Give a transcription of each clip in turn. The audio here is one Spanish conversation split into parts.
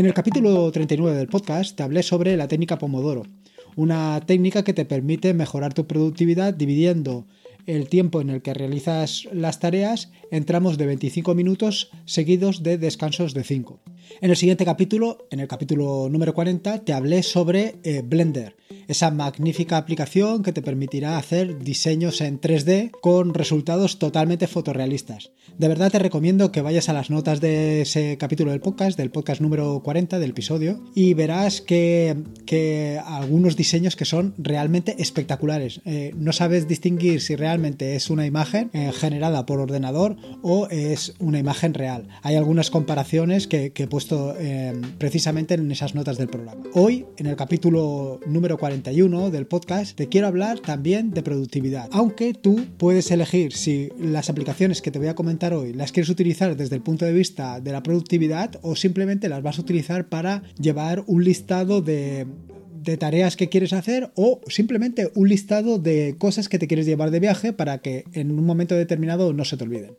En el capítulo 39 del podcast te hablé sobre la técnica Pomodoro, una técnica que te permite mejorar tu productividad dividiendo el tiempo en el que realizas las tareas en tramos de 25 minutos seguidos de descansos de 5. En el siguiente capítulo, en el capítulo número 40, te hablé sobre eh, Blender, esa magnífica aplicación que te permitirá hacer diseños en 3D con resultados totalmente fotorrealistas. De verdad te recomiendo que vayas a las notas de ese capítulo del podcast, del podcast número 40 del episodio, y verás que, algunos diseños que son realmente espectaculares. Eh, no sabes distinguir si realmente es una imagen eh, generada por ordenador o es una imagen real. Hay algunas comparaciones que, he puesto eh, precisamente en esas notas del programa. Hoy, en el capítulo número 41 del podcast, te quiero hablar también de productividad. Aunque tú puedes elegir si las aplicaciones que te voy a comentar hoy las quieres utilizar desde el punto de vista de la productividad o simplemente las vas a utilizar para llevar un listado de tareas que quieres hacer o simplemente un listado de cosas que te quieres llevar de viaje para que en un momento determinado no se te olviden.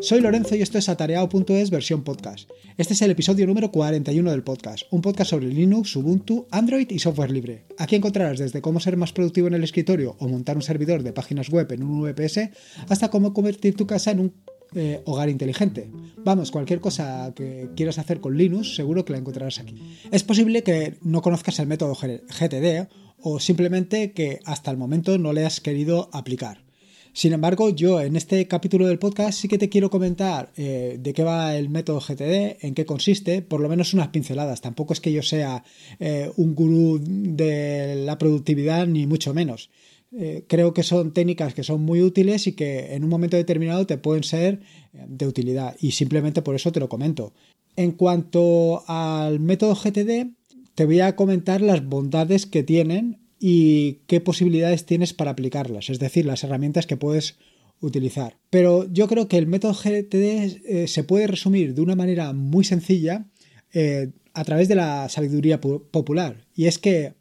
Soy Lorenzo y esto es atareado.es versión podcast. Este es el episodio número 41 del podcast, un podcast sobre Linux, Ubuntu, Android y software libre. Aquí encontrarás desde cómo ser más productivo en el escritorio o montar un servidor de páginas web en un VPS hasta cómo convertir tu casa en un eh, hogar inteligente. Vamos, cualquier cosa que quieras hacer con Linux, seguro que la encontrarás aquí. Es posible que no conozcas el método GTD o simplemente que hasta el momento no le has querido aplicar. Sin embargo, yo en este capítulo del podcast sí que te quiero comentar eh, de qué va el método GTD, en qué consiste, por lo menos unas pinceladas. Tampoco es que yo sea eh, un gurú de la productividad, ni mucho menos. Eh, creo que son técnicas que son muy útiles y que en un momento determinado te pueden ser de utilidad y simplemente por eso te lo comento. En cuanto al método GTD, te voy a comentar las bondades que tienen y qué posibilidades tienes para aplicarlas, es decir, las herramientas que puedes utilizar. Pero yo creo que el método GTD eh, se puede resumir de una manera muy sencilla eh, a través de la sabiduría popular. Y es que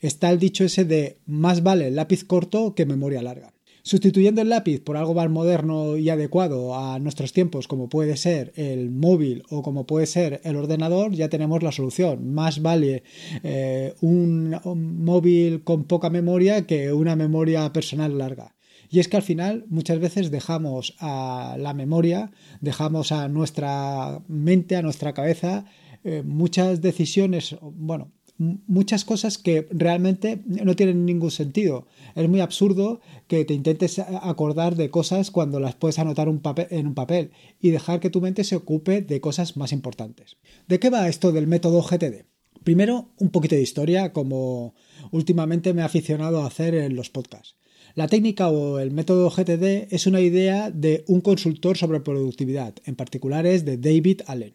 está el dicho ese de más vale lápiz corto que memoria larga. Sustituyendo el lápiz por algo más moderno y adecuado a nuestros tiempos, como puede ser el móvil o como puede ser el ordenador, ya tenemos la solución. Más vale eh, un, móvil con poca memoria que una memoria personal larga. Y es que al final muchas veces dejamos a la memoria, dejamos a nuestra mente, a nuestra cabeza, eh, muchas decisiones, bueno, muchas cosas que realmente no tienen ningún sentido. Es muy absurdo que te intentes acordar de cosas cuando las puedes anotar en un papel y dejar que tu mente se ocupe de cosas más importantes. ¿De qué va esto del método GTD? Primero, un poquito de historia, como últimamente me he aficionado a hacer en los podcasts. La técnica o el método GTD es una idea de un consultor sobre productividad, en particular es de David Allen.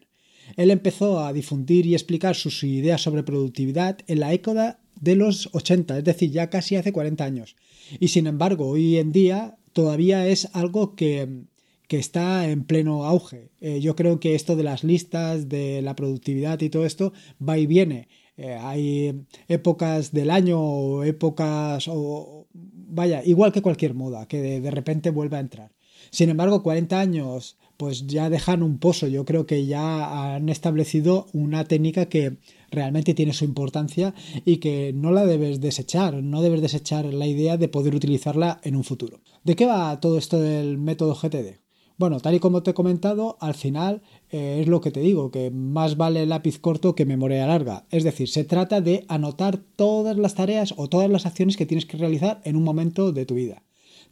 Él empezó a difundir y explicar sus ideas sobre productividad en la década de los 80, es decir, ya casi hace 40 años. Y sin embargo, hoy en día todavía es algo que, está en pleno auge. Eh, yo creo que esto de las listas, de la productividad y todo esto va y viene. Eh, hay épocas del año o épocas, o vaya, igual que cualquier moda, que de, de repente vuelve a entrar. Sin embargo, 40 años pues ya dejan un pozo. Yo creo que ya han establecido una técnica que realmente tiene su importancia y que no la debes desechar, no debes desechar la idea de poder utilizarla en un futuro. ¿De qué va todo esto del método GTD? Bueno, tal y como te he comentado, al final eh, es lo que te digo, que más vale lápiz corto que memoria larga. Es decir, se trata de anotar todas las tareas o todas las acciones que tienes que realizar en un momento de tu vida.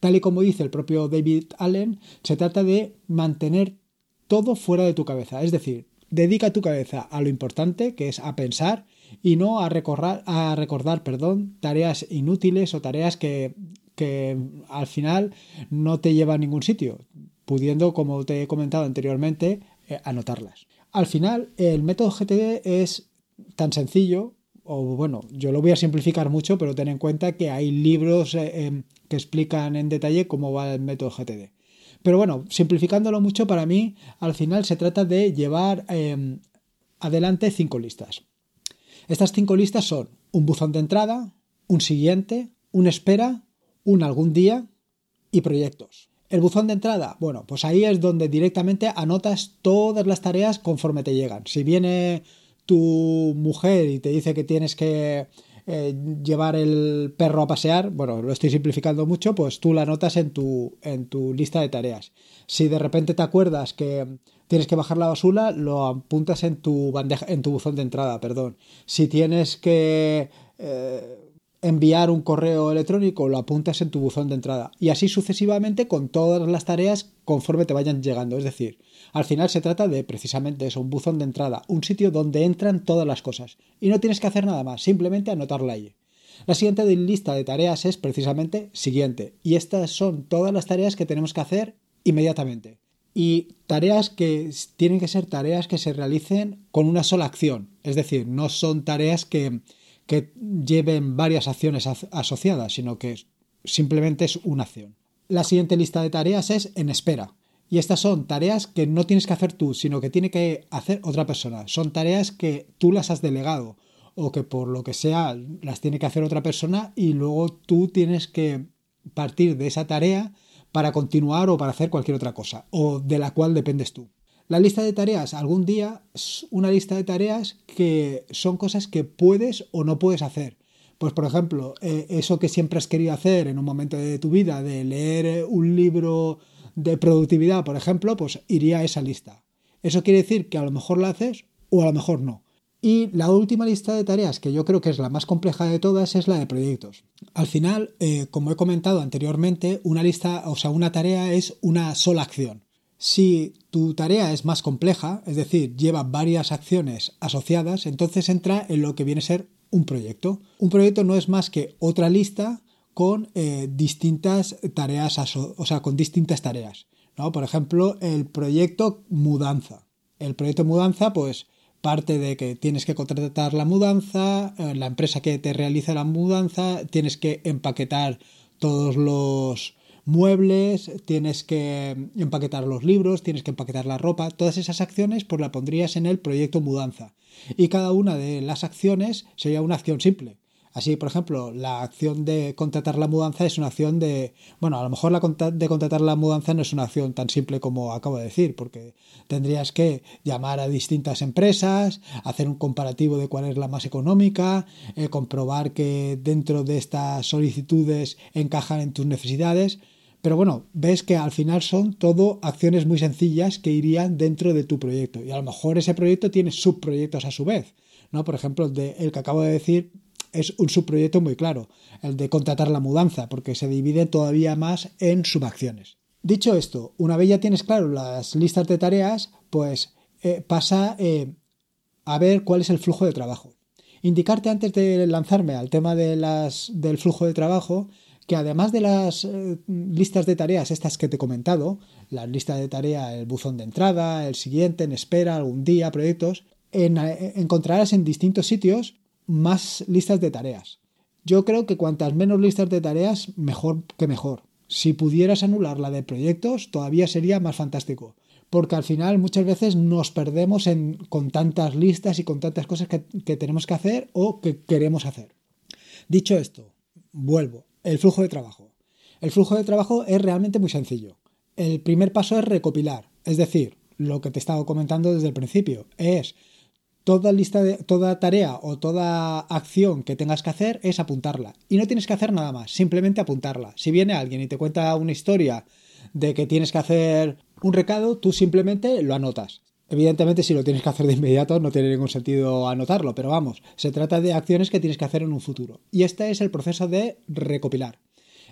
Tal y como dice el propio David Allen, se trata de mantener todo fuera de tu cabeza. Es decir, dedica tu cabeza a lo importante, que es a pensar, y no a, recordar, a recordar perdón, tareas inútiles o tareas que, al final no te llevan a ningún sitio, pudiendo, como te he comentado anteriormente, eh, anotarlas. Al final, el método GTD es tan sencillo o bueno, yo lo voy a simplificar mucho, pero ten en cuenta que hay libros eh, em, que explican en detalle cómo va el método GTD. Pero bueno, simplificándolo mucho, para mí al final se trata de llevar em, adelante cinco listas. Estas cinco listas son un buzón de entrada, un siguiente, un espera, un algún día y proyectos. El buzón de entrada, bueno, pues ahí es donde directamente anotas todas las tareas conforme te llegan. Si viene tu mujer y te dice que tienes que eh, llevar el perro a pasear, bueno, lo estoy simplificando mucho, pues tú la anotas en tu, en tu lista de tareas. Si de repente te acuerdas que tienes que bajar la basura, lo apuntas en tu bandeja, en tu buzón de entrada, perdón. Si tienes que eh, enviar un correo electrónico, lo apuntas en tu buzón de entrada. Y así sucesivamente con todas las tareas conforme te vayan llegando. Es decir, al final se trata de precisamente eso, un buzón de entrada, un sitio donde entran todas las cosas. Y no tienes que hacer nada más, simplemente anotarla ahí. La siguiente lista de tareas es precisamente siguiente. Y estas son todas las tareas que tenemos que hacer inmediatamente. Y tareas que tienen que ser tareas que se realicen con una sola acción. Es decir, no son tareas que que lleven varias acciones asociadas, sino que simplemente es una acción. La siguiente lista de tareas es en espera. Y estas son tareas que no tienes que hacer tú, sino que tiene que hacer otra persona. Son tareas que tú las has delegado o que por lo que sea las tiene que hacer otra persona y luego tú tienes que partir de esa tarea para continuar o para hacer cualquier otra cosa o de la cual dependes tú. La lista de tareas, algún día es una lista de tareas que son cosas que puedes o no puedes hacer. Pues por ejemplo, eh, eso que siempre has querido hacer en un momento de tu vida, de leer un libro de productividad, por ejemplo, pues iría a esa lista. Eso quiere decir que a lo mejor la haces o a lo mejor no. Y la última lista de tareas, que yo creo que es la más compleja de todas, es la de proyectos. Al final, eh, como he comentado anteriormente, una lista, o sea, una tarea es una sola acción. Si tu tarea es más compleja, es decir, lleva varias acciones asociadas, entonces entra en lo que viene a ser un proyecto. Un proyecto no es más que otra lista con eh, distintas tareas, o sea, con distintas tareas. ¿no? Por ejemplo, el proyecto mudanza. El proyecto mudanza, pues, parte de que tienes que contratar la mudanza, eh, la empresa que te realiza la mudanza, tienes que empaquetar todos los muebles, tienes que empaquetar los libros, tienes que empaquetar la ropa, todas esas acciones pues la pondrías en el proyecto mudanza. Y cada una de las acciones sería una acción simple. Así, por ejemplo, la acción de contratar la mudanza es una acción de... Bueno, a lo mejor la de contratar la mudanza no es una acción tan simple como acabo de decir, porque tendrías que llamar a distintas empresas, hacer un comparativo de cuál es la más económica, eh, comprobar que dentro de estas solicitudes encajan en tus necesidades. Pero bueno, ves que al final son todo acciones muy sencillas que irían dentro de tu proyecto. Y a lo mejor ese proyecto tiene subproyectos a su vez. ¿no? Por ejemplo, de, el que acabo de decir es un subproyecto muy claro, el de contratar la mudanza, porque se divide todavía más en subacciones. Dicho esto, una vez ya tienes claro las listas de tareas, pues eh, pasa eh, a ver cuál es el flujo de trabajo. Indicarte antes de lanzarme al tema de las, del flujo de trabajo que además de las eh, listas de tareas estas que te he comentado, la lista de tarea, el buzón de entrada, el siguiente, en espera, algún día, proyectos, encontrarás en distintos sitios más listas de tareas. Yo creo que cuantas menos listas de tareas, mejor que mejor. Si pudieras anular la de proyectos, todavía sería más fantástico. Porque al final muchas veces nos perdemos con tantas listas y con tantas cosas que, que tenemos que hacer o que queremos hacer. Dicho esto, vuelvo. El flujo de trabajo. El flujo de trabajo es realmente muy sencillo. El primer paso es recopilar, es decir, lo que te he estado comentando desde el principio, es toda lista de toda tarea o toda acción que tengas que hacer es apuntarla y no tienes que hacer nada más, simplemente apuntarla. Si viene alguien y te cuenta una historia de que tienes que hacer un recado, tú simplemente lo anotas. Evidentemente, si lo tienes que hacer de inmediato, no tiene ningún sentido anotarlo, pero vamos, se trata de acciones que tienes que hacer en un futuro. Y este es el proceso de recopilar.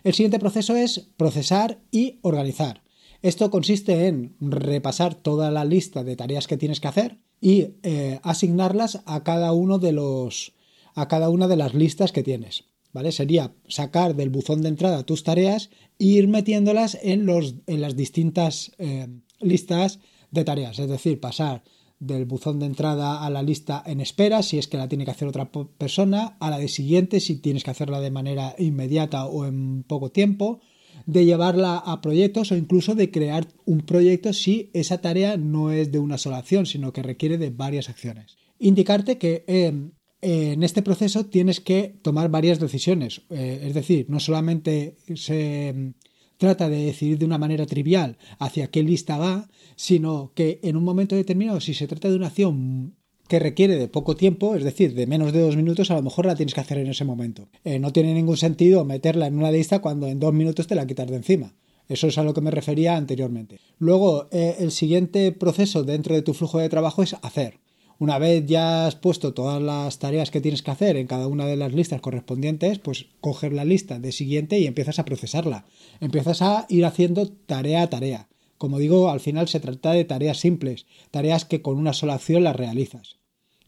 El siguiente proceso es procesar y organizar. Esto consiste en repasar toda la lista de tareas que tienes que hacer, y eh, asignarlas a cada uno de los a cada una de las listas que tienes. ¿Vale? Sería sacar del buzón de entrada tus tareas e ir metiéndolas en, los, en las distintas eh, listas de tareas. Es decir, pasar del buzón de entrada a la lista en espera, si es que la tiene que hacer otra persona, a la de siguiente, si tienes que hacerla de manera inmediata o en poco tiempo, de llevarla a proyectos o incluso de crear un proyecto si esa tarea no es de una sola acción, sino que requiere de varias acciones. Indicarte que em, en este proceso tienes que tomar varias decisiones, eh, es decir, no solamente se trata de decidir de una manera trivial hacia qué lista va, sino que en un momento determinado, si se trata de una acción que requiere de poco tiempo, es decir, de menos de dos minutos, a lo mejor la tienes que hacer en ese momento. Eh, no tiene ningún sentido meterla en una lista cuando en dos minutos te la quitas de encima. Eso es a lo que me refería anteriormente. Luego, eh, el siguiente proceso dentro de tu flujo de trabajo es hacer. Una vez ya has puesto todas las tareas que tienes que hacer en cada una de las listas correspondientes, pues coger la lista de siguiente y empiezas a procesarla. Empiezas a ir haciendo tarea a tarea. Como digo, al final se trata de tareas simples, tareas que con una sola acción las realizas.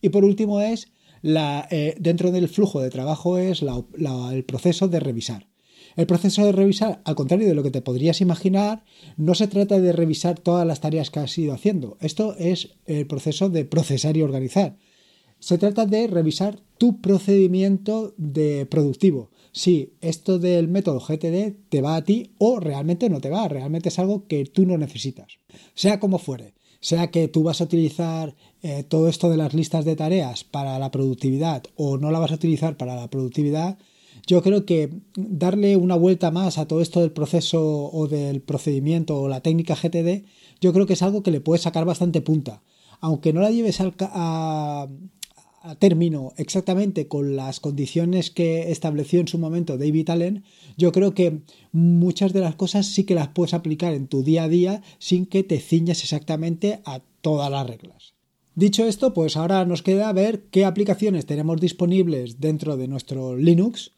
Y por último es, eh, dentro del flujo de trabajo es el proceso de revisar. El proceso de revisar, al contrario de lo que te podrías imaginar, no se trata de revisar todas las tareas que has ido haciendo. Esto es el proceso de procesar y organizar. Se trata de revisar tu procedimiento de productivo. Si esto del método GTD te va a ti o realmente no te va, realmente es algo que tú no necesitas. Sea como fuere, sea que tú vas a utilizar eh, todo esto de las listas de tareas para la productividad o no la vas a utilizar para la productividad, yo creo que darle una vuelta más a todo esto del proceso o del procedimiento o la técnica GTD, yo creo que es algo que le puede sacar bastante punta. Aunque no la lleves a, término exactamente con las condiciones que estableció en su momento David Allen, yo creo que muchas de las cosas sí que las puedes aplicar en tu día a día sin que te ciñas exactamente a todas las reglas. Dicho esto, pues ahora nos queda ver qué aplicaciones tenemos disponibles dentro de nuestro Linux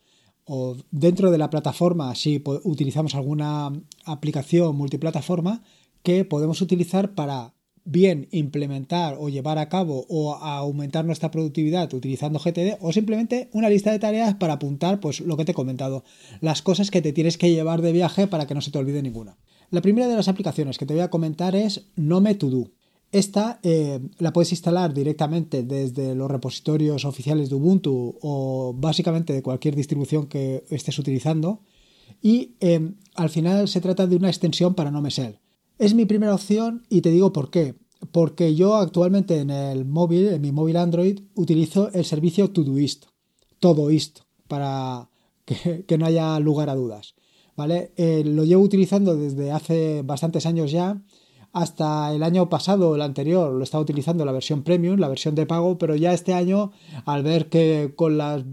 o dentro de la plataforma, si utilizamos alguna aplicación multiplataforma, que podemos utilizar para bien implementar o llevar a cabo o aumentar nuestra productividad utilizando GTD o simplemente una lista de tareas para apuntar pues lo que te he comentado, las cosas que te tienes que llevar de viaje para que no se te olvide ninguna. La primera de las aplicaciones que te voy a comentar es Nome To Do. Esta eh, la puedes instalar directamente desde los repositorios oficiales de Ubuntu o básicamente de cualquier distribución que estés utilizando. Y eh, al final se trata de una extensión para NoMesel. Es mi primera opción y te digo por qué. Porque yo actualmente en el móvil, en mi móvil Android, utilizo el servicio Todoist. Todoist, para que, no haya lugar a dudas. ¿Vale? Eh, lo llevo utilizando desde hace bastantes años ya hasta el año pasado, el anterior, lo estaba utilizando la versión premium, la versión de pago, pero ya este año, al ver que con las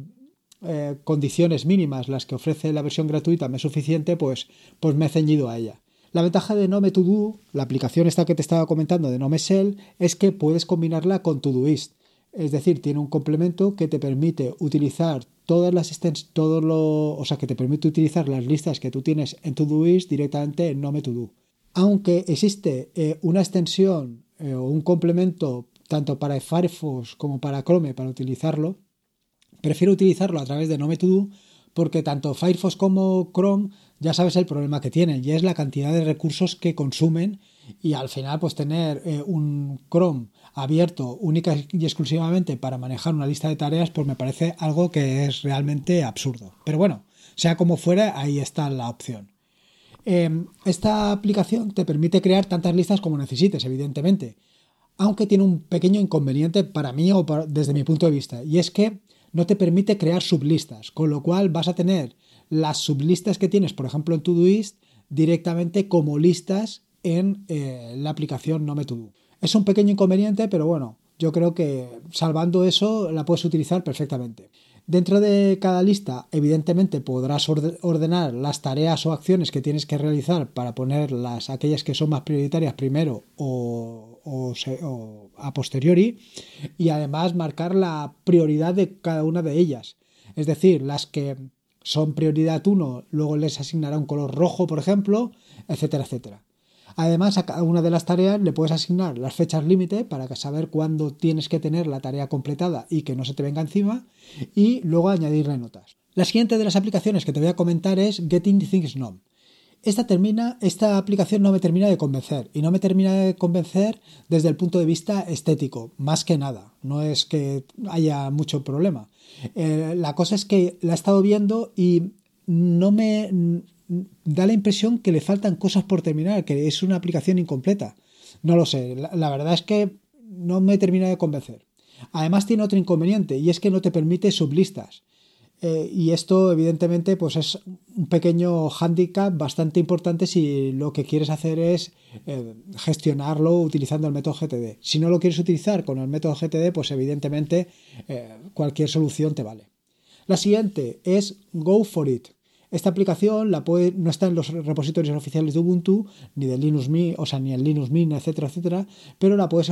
eh, condiciones mínimas las que ofrece la versión gratuita me es suficiente, pues, pues me he ceñido a ella. La ventaja de Nome To Do, la aplicación esta que te estaba comentando de Nome Shell, es que puedes combinarla con Todoist. Es decir, tiene un complemento que te permite utilizar todas las todo lo, o sea, que te permite utilizar las listas que tú tienes en Todoist directamente en Nome To Do aunque existe eh, una extensión eh, o un complemento tanto para Firefox como para Chrome para utilizarlo, prefiero utilizarlo a través de NomeToDo porque tanto Firefox como Chrome ya sabes el problema que tienen y es la cantidad de recursos que consumen y al final pues tener eh, un Chrome abierto única y exclusivamente para manejar una lista de tareas pues me parece algo que es realmente absurdo. Pero bueno, sea como fuera, ahí está la opción. Em, esta aplicación te permite crear tantas listas como necesites, evidentemente, aunque tiene un pequeño inconveniente para mí o desde mi punto de vista, y es que no te permite crear sublistas, con lo cual vas a tener las sublistas que tienes, por ejemplo, en Todoist, directamente como listas en eh, la aplicación Nome Todo. Es un pequeño inconveniente, pero bueno, yo creo que salvando eso la puedes utilizar perfectamente. Dentro de cada lista, evidentemente, podrás ordenar las tareas o acciones que tienes que realizar para ponerlas aquellas que son más prioritarias primero o, a posteriori y además marcar la prioridad de cada una de ellas. Es decir, las que son prioridad 1, luego les asignará un color rojo, por ejemplo, etcétera, etcétera. Además, a cada una de las tareas le puedes asignar las fechas límite para saber cuándo tienes que tener la tarea completada y que no se te venga encima y luego añadirle notas. La siguiente de las aplicaciones que te voy a comentar es Getting Things Known. Esta, termina, esta aplicación no me termina de convencer y no me termina de convencer desde el punto de vista estético, más que nada. No es que haya mucho problema. Eh, la cosa es que la he estado viendo y no me, da la impresión que le faltan cosas por terminar, que es una aplicación incompleta. No lo sé, la, verdad es que no me termina de convencer. Además tiene otro inconveniente y es que no te permite sublistas. Eh, y esto, evidentemente, pues es un pequeño hándicap bastante importante si lo que quieres hacer es eh, gestionarlo utilizando el método GTD. Si no lo quieres utilizar con el método GTD, pues evidentemente eh, cualquier solución te vale. La siguiente es Go for It. Esta aplicación la puede, no está en los repositorios oficiales de Ubuntu, ni de Linux Mint, o sea, ni en Linux Mint, etcétera, etcétera, pero la puedes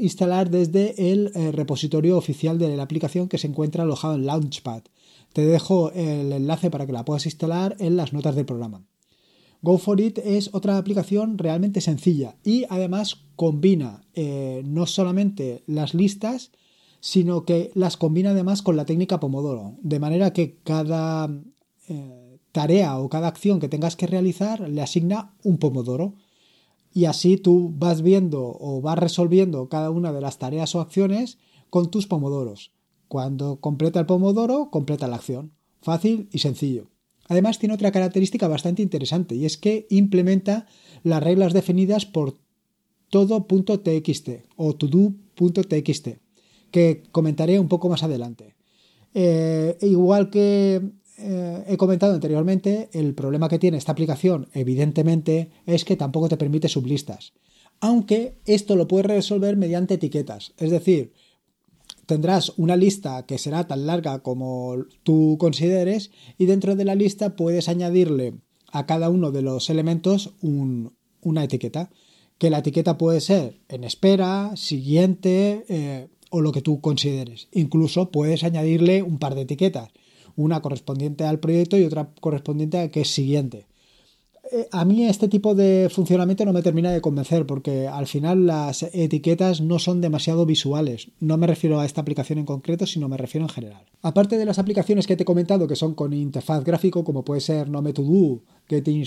instalar desde el repositorio oficial de la aplicación que se encuentra alojado en Launchpad. Te dejo el enlace para que la puedas instalar en las notas del programa. Go It es otra aplicación realmente sencilla y además combina eh, no solamente las listas, sino que las combina además con la técnica Pomodoro, de manera que cada eh, tarea o cada acción que tengas que realizar le asigna un Pomodoro. Y así tú vas viendo o vas resolviendo cada una de las tareas o acciones con tus pomodoros. Cuando completa el pomodoro, completa la acción. Fácil y sencillo. Además tiene otra característica bastante interesante y es que implementa las reglas definidas por todo.txt o todo.txt que comentaré un poco más adelante. Eh, igual que eh, he comentado anteriormente, el problema que tiene esta aplicación evidentemente es que tampoco te permite sublistas. Aunque esto lo puedes resolver mediante etiquetas. Es decir, tendrás una lista que será tan larga como tú consideres y dentro de la lista puedes añadirle a cada uno de los elementos una etiqueta. Que la etiqueta puede ser en espera, siguiente eh, o lo que tú consideres. Incluso puedes añadirle un par de etiquetas, una correspondiente al proyecto y otra correspondiente a que es siguiente. Eh, a mí este tipo de funcionamiento no me termina de convencer porque al final las etiquetas no son demasiado visuales. No me refiero a esta aplicación en concreto, sino me refiero en general. Aparte de las aplicaciones que te he comentado que son con interfaz gráfico, como puede ser Nome To Do, Getting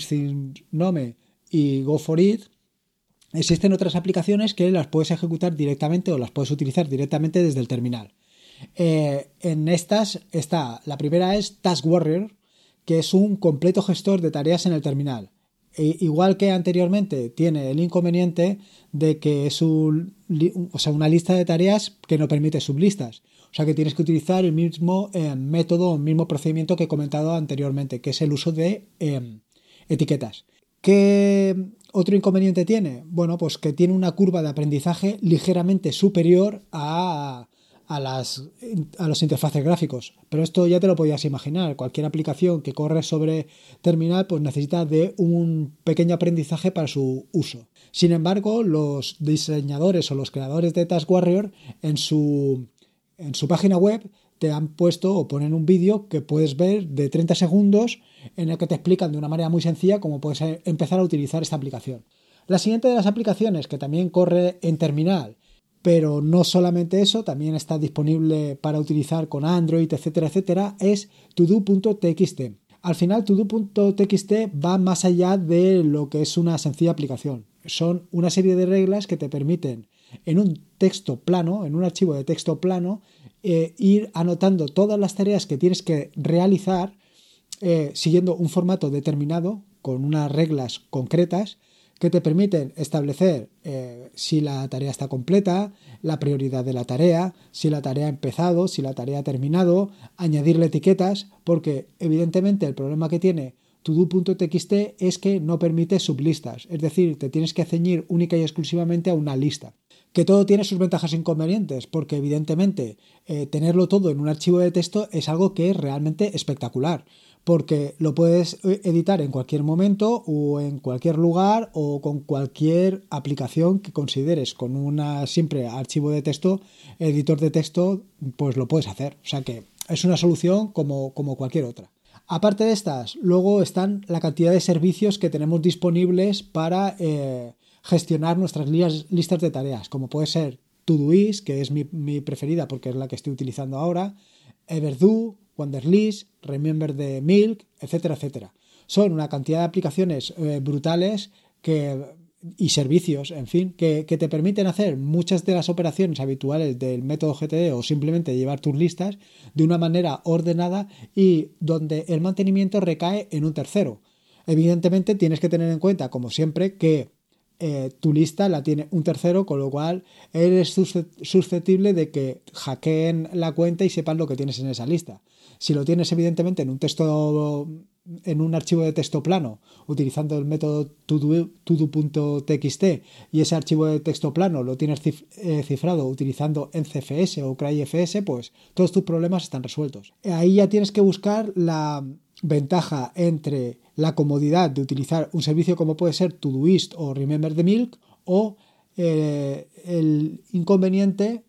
y Go existen otras aplicaciones que las puedes ejecutar directamente o las puedes utilizar directamente desde el terminal. Eh, en estas está, la primera es Task Warrior, que es un completo gestor de tareas en el terminal. E igual que anteriormente, tiene el inconveniente de que es o sea, una lista de tareas que no permite sublistas. O sea que tienes que utilizar el mismo eh, método, el mismo procedimiento que he comentado anteriormente, que es el uso de em, etiquetas. ¿Qué otro inconveniente tiene? Bueno, pues que tiene una curva de aprendizaje ligeramente superior a, a, las, a los interfaces gráficos. Pero esto ya te lo podías imaginar. Cualquier aplicación que corre sobre terminal pues necesita de un pequeño aprendizaje para su uso. Sin embargo, los diseñadores o los creadores de Task Warrior en su, en su página web te han puesto o ponen un vídeo que puedes ver de 30 segundos en el que te explican de una manera muy sencilla cómo puedes empezar a utilizar esta aplicación. La siguiente de las aplicaciones que también corre en terminal pero no solamente eso, también está disponible para utilizar con Android, etcétera, etcétera, es todo.txt. Al final, todo.txt va más allá de lo que es una sencilla aplicación. Son una serie de reglas que te permiten en un texto plano, en un archivo de texto plano, eh, ir anotando todas las tareas que tienes que realizar eh, siguiendo un formato determinado, con unas reglas concretas, que te permiten establecer eh, si la tarea está completa, la prioridad de la tarea, si la tarea ha empezado, si la tarea ha terminado, añadirle etiquetas, porque evidentemente el problema que tiene todo.txt es que no permite sublistas, es decir, te tienes que ceñir única y exclusivamente a una lista. Que todo tiene sus ventajas e inconvenientes, porque evidentemente eh, tenerlo todo en un archivo de texto es algo que es realmente espectacular porque lo puedes eh, editar en cualquier momento o en cualquier lugar o con cualquier aplicación que consideres. Con un simple archivo de texto, editor de texto, pues lo puedes hacer. O sea que es una solución como, cualquier otra. Aparte de estas, luego están la cantidad de servicios que tenemos disponibles para eh, gestionar nuestras listas de tareas, como puede ser Todoist, que es mi, mi preferida porque es la que estoy utilizando ahora, Everdo, Wanderlist, Remember the Milk, etcétera, etcétera. Son una cantidad de aplicaciones eh, brutales y servicios, en fin, que, te permiten hacer muchas de las operaciones habituales del método GTD o simplemente llevar tus listas de una manera ordenada y donde el mantenimiento recae en un tercero. Evidentemente tienes que tener en cuenta, como siempre, que eh, tu lista la tiene un tercero, con lo cual eres susceptible de que hackeen la cuenta y sepan lo que tienes en esa lista. Si lo tienes evidentemente en un texto en un archivo de texto plano utilizando el método todo.txt y ese archivo de texto plano lo tienes eh, cifrado utilizando NCFS o CryFS, pues todos tus problemas están resueltos. Ahí ya tienes que buscar la ventaja entre la comodidad de utilizar un servicio como puede ser Todoist o Remember the Milk o eh, el inconveniente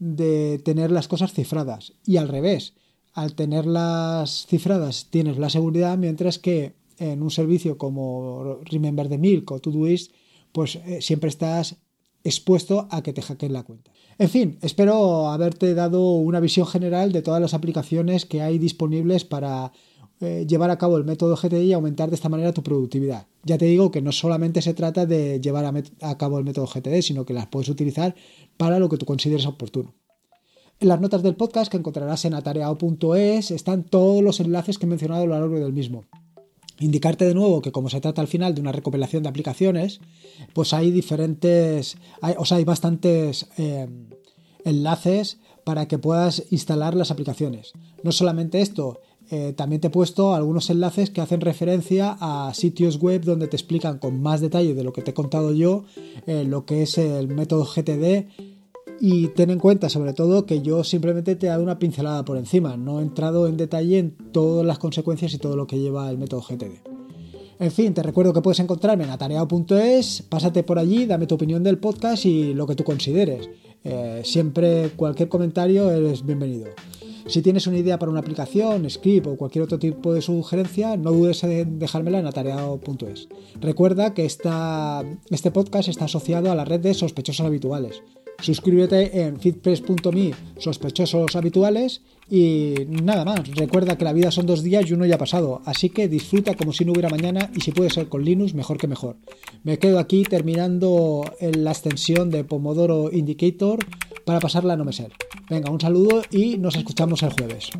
de tener las cosas cifradas y al revés al tenerlas cifradas tienes la seguridad, mientras que en un servicio como Remember the Milk o Todoist, pues eh, siempre estás expuesto a que te hackeen la cuenta. En fin, espero haberte dado una visión general de todas las aplicaciones que hay disponibles para eh, llevar a cabo el método GTI y aumentar de esta manera tu productividad. Ya te digo que no solamente se trata de llevar a, cabo el método GTD, sino que las puedes utilizar para lo que tú consideres oportuno. En las notas del podcast que encontrarás en atareado.es están todos los enlaces que he mencionado a lo largo del mismo. Indicarte de nuevo que como se trata al final de una recopilación de aplicaciones, pues hay diferentes, o sea, hay bastantes eh, enlaces para que puedas instalar las aplicaciones. No solamente esto, eh, también te he puesto algunos enlaces que hacen referencia a sitios web donde te explican con más detalle de lo que te he contado yo eh, lo que es el método GTD y ten en cuenta sobre todo que yo simplemente te he dado una pincelada por encima, no he entrado en detalle en todas las consecuencias y todo lo que lleva el método GTD. En fin, te recuerdo que puedes encontrarme en atareado.es, pásate por allí, dame tu opinión del podcast y lo que tú consideres. Eh, siempre cualquier comentario es bienvenido. Si tienes una idea para una aplicación, script o cualquier otro tipo de sugerencia, no dudes en dejármela en atareado.es. Recuerda que este podcast está asociado a la red de sospechosos habituales. Suscríbete en fitpress.me sospechosos habituales y nada más. Recuerda que la vida son dos días y uno ya ha pasado, así que disfruta como si no hubiera mañana y si puede ser con Linux, mejor que mejor. Me quedo aquí terminando la extensión de Pomodoro Indicator para pasarla a no me ser. Venga, un saludo y nos escuchamos el jueves.